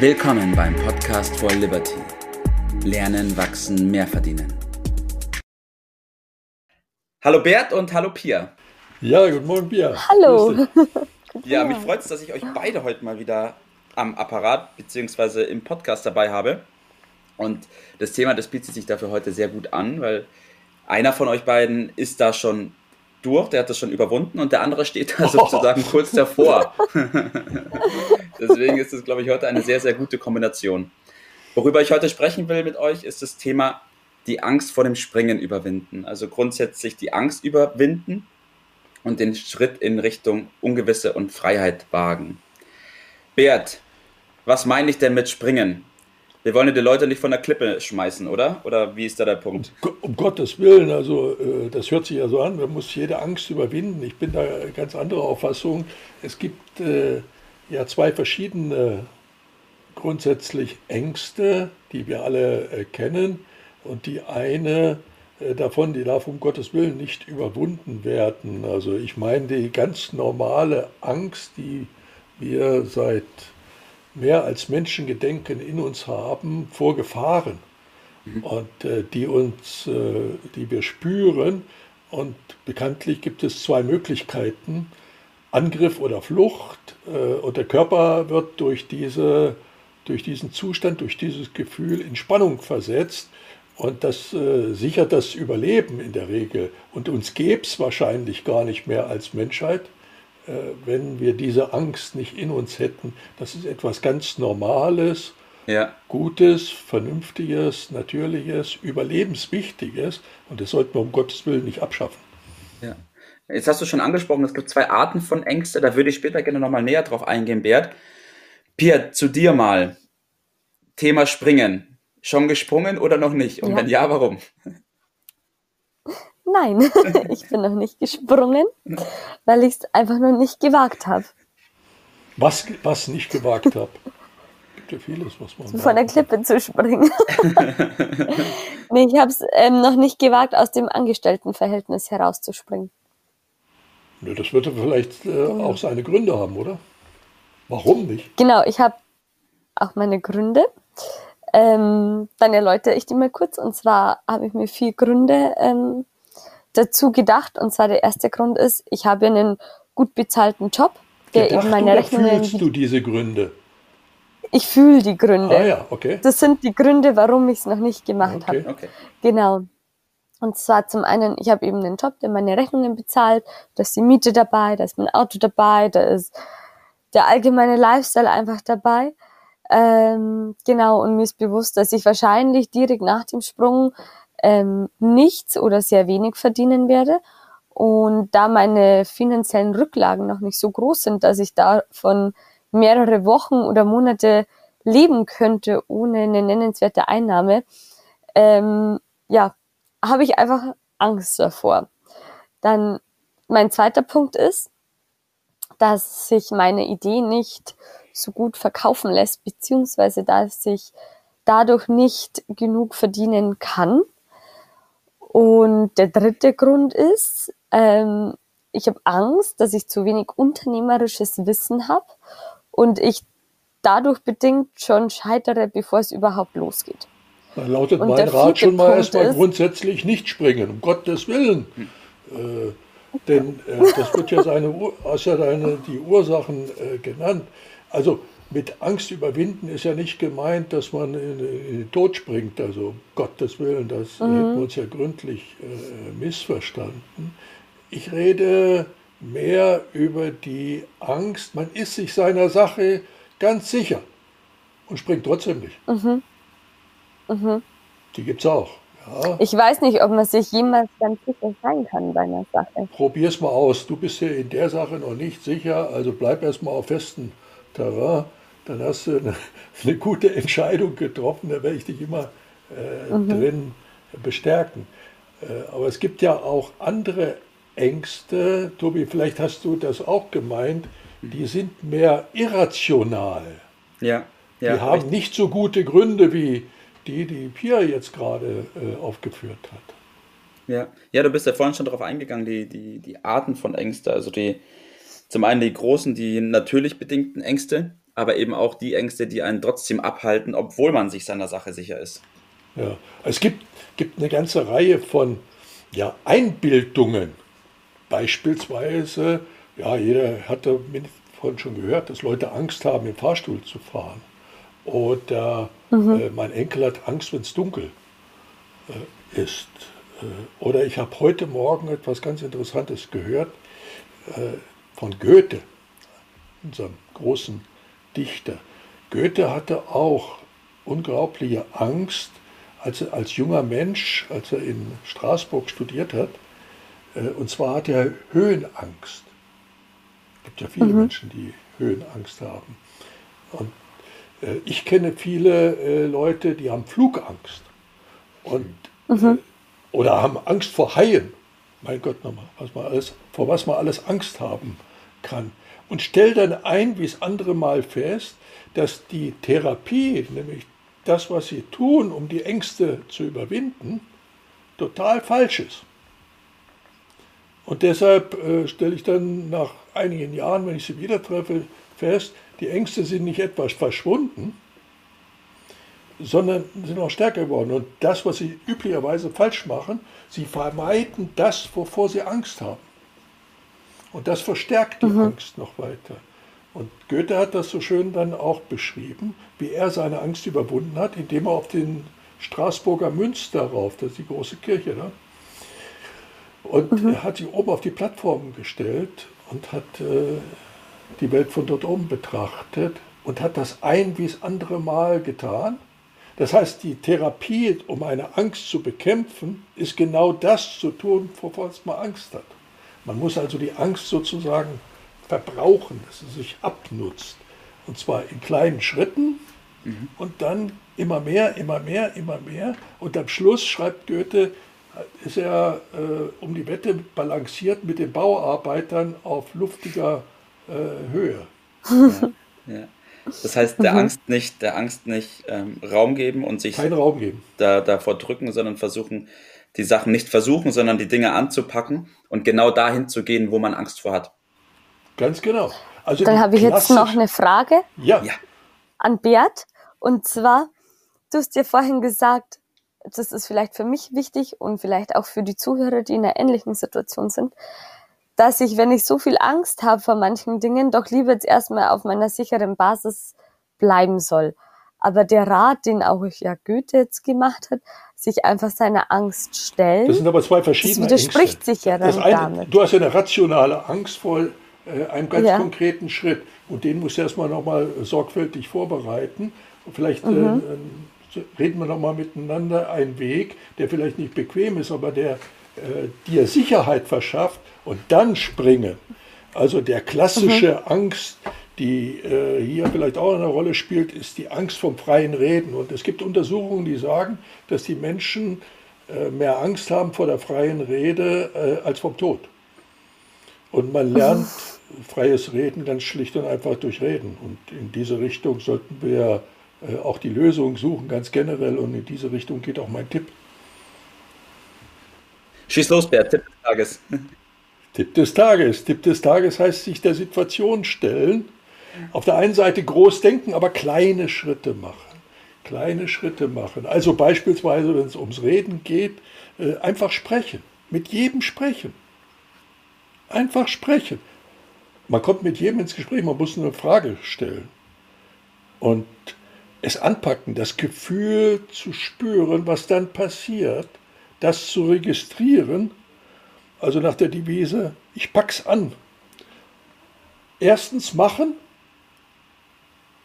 Willkommen beim Podcast for Liberty. Lernen, wachsen, mehr verdienen. Hallo Bert und hallo Pia. Ja, guten Morgen, Pia. Hallo. Ja, mich freut es, dass ich euch beide heute mal wieder am Apparat bzw. im Podcast dabei habe. Und das Thema, das bietet sich dafür heute sehr gut an, weil einer von euch beiden ist da schon durch, der hat das schon überwunden und der andere steht da sozusagen oh. kurz davor. Deswegen ist das, glaube ich, heute eine sehr, sehr gute Kombination. Worüber ich heute sprechen will mit euch, ist das Thema die Angst vor dem Springen überwinden. Also grundsätzlich die Angst überwinden und den Schritt in Richtung Ungewisse und Freiheit wagen. Bert, was meine ich denn mit Springen? Wir wollen ja die Leute nicht von der Klippe schmeißen, oder? Oder wie ist da der Punkt? Um, Gottes Willen, also äh, das hört sich ja so an, man muss jede Angst überwinden. Ich bin da ganz andere Auffassung. Es gibt äh, ja zwei verschiedene grundsätzlich Ängste, die wir alle äh, kennen. Und die eine äh, davon, die darf um Gottes Willen nicht überwunden werden. Also ich meine die ganz normale Angst, die wir seit mehr als Menschengedenken in uns haben vor Gefahren mhm. und äh, die uns, äh, die wir spüren. Und bekanntlich gibt es zwei Möglichkeiten: Angriff oder Flucht. Äh, und der Körper wird durch diese durch diesen Zustand, durch dieses Gefühl in Spannung versetzt. Und das äh, sichert das Überleben in der Regel. Und uns gäbe es wahrscheinlich gar nicht mehr als Menschheit, wenn wir diese Angst nicht in uns hätten. Das ist etwas ganz Normales, ja. Gutes, Vernünftiges, Natürliches, Überlebenswichtiges. Und das sollten wir um Gottes Willen nicht abschaffen. Ja. Jetzt hast du schon angesprochen, es gibt zwei Arten von Ängste. Da würde ich später gerne nochmal näher drauf eingehen, Bert. Pia, zu dir mal. Thema Springen. Schon gesprungen oder noch nicht? Und ja. wenn ja, warum? Nein, ich bin noch nicht gesprungen, weil ich es einfach noch nicht gewagt habe. Was, was nicht gewagt habe? gibt ja vieles, was man. Von der Klippe zu springen. nee, ich habe es ähm, noch nicht gewagt, aus dem Angestelltenverhältnis herauszuspringen. Ja, das würde vielleicht äh, genau. auch seine Gründe haben, oder? Warum nicht? Genau, ich habe auch meine Gründe. Ähm, dann erläutere ich die mal kurz. Und zwar habe ich mir vier Gründe ähm, dazu gedacht. Und zwar der erste Grund ist, ich habe einen gut bezahlten Job, der gedacht eben meine Rechnungen. Fühlst du diese Gründe? Ich fühle die Gründe. Ah ja, okay. Das sind die Gründe, warum ich es noch nicht gemacht okay. habe. Okay. Genau. Und zwar zum einen, ich habe eben einen Job, der meine Rechnungen bezahlt, da ist die Miete dabei, da ist mein Auto dabei, da ist der allgemeine Lifestyle einfach dabei. Ähm, genau, und mir ist bewusst, dass ich wahrscheinlich direkt nach dem Sprung ähm, nichts oder sehr wenig verdienen werde. Und da meine finanziellen Rücklagen noch nicht so groß sind, dass ich davon mehrere Wochen oder Monate leben könnte ohne eine nennenswerte Einnahme, ähm, ja, habe ich einfach Angst davor. Dann mein zweiter Punkt ist, dass sich meine Idee nicht so gut verkaufen lässt, beziehungsweise dass ich dadurch nicht genug verdienen kann. Und der dritte Grund ist, ähm, ich habe Angst, dass ich zu wenig unternehmerisches Wissen habe und ich dadurch bedingt schon scheitere, bevor es überhaupt losgeht. Da lautet und mein Rat schon mal erstmal grundsätzlich nicht springen, um Gottes Willen. Äh, denn äh, das wird ja seine, hast ja deine, die Ursachen äh, genannt. Also mit Angst überwinden ist ja nicht gemeint, dass man in, den Tod springt. Also Gottes Willen, das mhm. hätten wir uns ja gründlich äh, missverstanden. Ich rede mehr über die Angst, man ist sich seiner Sache ganz sicher und springt trotzdem nicht. Mhm. Mhm. Die gibt es auch. Ja. Ich weiß nicht, ob man sich jemals ganz sicher sein kann bei einer Sache. Probier es mal aus. Du bist ja in der Sache noch nicht sicher, also bleib erstmal auf festen Terrain. Dann hast du eine, eine gute Entscheidung getroffen, da werde ich dich immer äh, mhm. drin bestärken. Äh, aber es gibt ja auch andere Ängste, Tobi, vielleicht hast du das auch gemeint, die sind mehr irrational. Ja. ja die haben richtig. nicht so gute Gründe wie die, die Pia jetzt gerade äh, aufgeführt hat. Ja. ja, du bist ja vorhin schon darauf eingegangen, die, die, die Arten von Ängsten. Also die, zum einen die großen, die natürlich bedingten Ängste, aber eben auch die Ängste, die einen trotzdem abhalten, obwohl man sich seiner Sache sicher ist. Ja, es gibt, gibt eine ganze Reihe von ja, Einbildungen. Beispielsweise, ja, jeder hat vorhin schon gehört, dass Leute Angst haben, im Fahrstuhl zu fahren. Oder mhm. äh, mein Enkel hat Angst, wenn es dunkel äh, ist. Äh, oder ich habe heute Morgen etwas ganz Interessantes gehört äh, von Goethe, unserem großen Dichter. Goethe hatte auch unglaubliche Angst, als er als junger Mensch, als er in Straßburg studiert hat. Äh, und zwar hat er Höhenangst. Es gibt ja viele mhm. Menschen, die Höhenangst haben. Und äh, ich kenne viele äh, Leute, die haben Flugangst. Und, mhm. Oder haben Angst vor Haien. Mein Gott nochmal, was man alles, vor was man alles Angst haben kann. Und stell dann ein, wie es andere Mal fest, dass die Therapie, nämlich das, was sie tun, um die Ängste zu überwinden, total falsch ist. Und deshalb äh, stelle ich dann nach einigen Jahren, wenn ich sie wieder treffe, fest, die Ängste sind nicht etwas verschwunden, sondern sind auch stärker geworden. Und das, was sie üblicherweise falsch machen, sie vermeiden das, wovor sie Angst haben. Und das verstärkt die mhm. Angst noch weiter. Und Goethe hat das so schön dann auch beschrieben, wie er seine Angst überwunden hat, indem er auf den Straßburger Münster rauf, das ist die große Kirche da, und mhm. er hat sich oben auf die Plattform gestellt und hat äh, die Welt von dort oben betrachtet und hat das ein wie das andere Mal getan. Das heißt, die Therapie, um eine Angst zu bekämpfen, ist genau das zu tun, wovor man Angst hat. Man muss also die Angst sozusagen verbrauchen, dass sie sich abnutzt. Und zwar in kleinen Schritten mhm. und dann immer mehr, immer mehr, immer mehr. Und am Schluss, schreibt Goethe, ist er äh, um die Wette balanciert mit den Bauarbeitern auf luftiger äh, Höhe. Ja, ja. Das heißt, der mhm. Angst nicht, der Angst nicht ähm, Raum geben und sich Kein Raum geben. Da, davor drücken, sondern versuchen, die Sachen nicht versuchen, sondern die Dinge anzupacken und genau dahin zu gehen, wo man Angst vor hat. Ganz genau. Also Dann habe ich jetzt noch eine Frage ja. ja. an Bert. Und zwar, du hast dir vorhin gesagt, das ist vielleicht für mich wichtig und vielleicht auch für die Zuhörer, die in einer ähnlichen Situation sind, dass ich, wenn ich so viel Angst habe vor manchen Dingen, doch lieber jetzt erstmal auf meiner sicheren Basis bleiben soll. Aber der Rat, den auch ja Goethe jetzt gemacht hat, sich einfach seiner Angst stellen. Das sind aber zwei verschiedene das widerspricht Ängste. sich ja dann eine, damit. Du hast ja eine rationale Angst vor äh, einem ganz ja. konkreten Schritt. Und den musst du erstmal nochmal sorgfältig vorbereiten. Vielleicht mhm. äh, reden wir nochmal miteinander einen Weg, der vielleicht nicht bequem ist, aber der äh, dir Sicherheit verschafft und dann springen. Also der klassische mhm. Angst, die äh, hier vielleicht auch eine Rolle spielt, ist die Angst vom freien Reden. Und es gibt Untersuchungen, die sagen, dass die Menschen äh, mehr Angst haben vor der freien Rede äh, als vom Tod. Und man lernt freies Reden ganz schlicht und einfach durch Reden. Und in diese Richtung sollten wir äh, auch die Lösung suchen, ganz generell. Und in diese Richtung geht auch mein Tipp. Schieß los, Bert, Tipp des Tages. Tipp des Tages. Tipp des Tages heißt sich der Situation stellen. Auf der einen Seite groß denken, aber kleine Schritte machen. Kleine Schritte machen. Also beispielsweise, wenn es ums Reden geht, äh, einfach sprechen. Mit jedem sprechen. Einfach sprechen. Man kommt mit jedem ins Gespräch, man muss eine Frage stellen. Und es anpacken, das Gefühl zu spüren, was dann passiert, das zu registrieren, also nach der Devise, ich pack's an. Erstens machen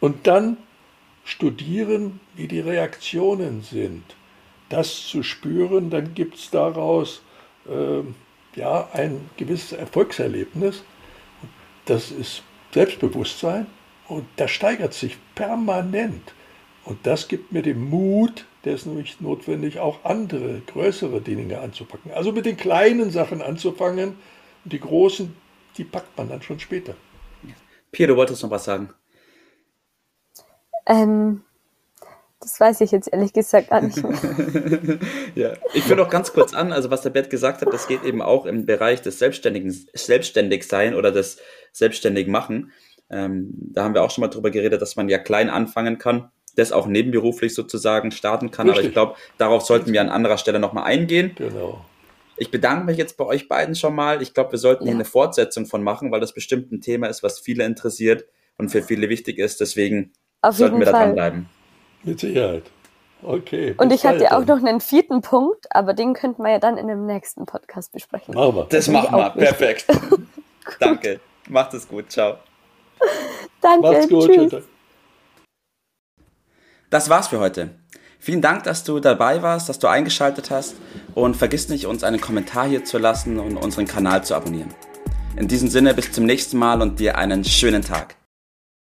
und dann studieren, wie die Reaktionen sind. Das zu spüren, dann gibt es daraus äh, ja, ein gewisses Erfolgserlebnis das ist Selbstbewusstsein und das steigert sich permanent. Und das gibt mir den Mut, der ist nämlich notwendig, auch andere, größere Dinge anzupacken. Also mit den kleinen Sachen anzufangen und die großen, die packt man dann schon später. Pierre, du wolltest noch was sagen. Ähm, das weiß ich jetzt ehrlich gesagt gar nicht mehr. ja, ich führe noch ganz kurz an, also was der Bert gesagt hat, das geht eben auch im Bereich des Selbstständigen, Selbstständigsein oder des selbstständig machen. Ähm, da haben wir auch schon mal drüber geredet, dass man ja klein anfangen kann, das auch nebenberuflich sozusagen starten kann. Richtig. Aber ich glaube, darauf sollten wir an anderer Stelle nochmal eingehen. Genau. Ich bedanke mich jetzt bei euch beiden schon mal. Ich glaube, wir sollten ja. hier eine Fortsetzung von machen, weil das bestimmt ein Thema ist, was viele interessiert und für viele wichtig ist. Deswegen Auf sollten wir da dranbleiben. Mit Sicherheit. Okay. Und ich hatte auch noch einen vierten Punkt, aber den könnten wir ja dann in dem nächsten Podcast besprechen. Machen wir. Das, das machen wir. Perfekt. Danke. Macht es gut. Ciao. Danke. Macht's gut. Tschüss. Das war's für heute. Vielen Dank, dass du dabei warst, dass du eingeschaltet hast und vergiss nicht, uns einen Kommentar hier zu lassen und unseren Kanal zu abonnieren. In diesem Sinne, bis zum nächsten Mal und dir einen schönen Tag.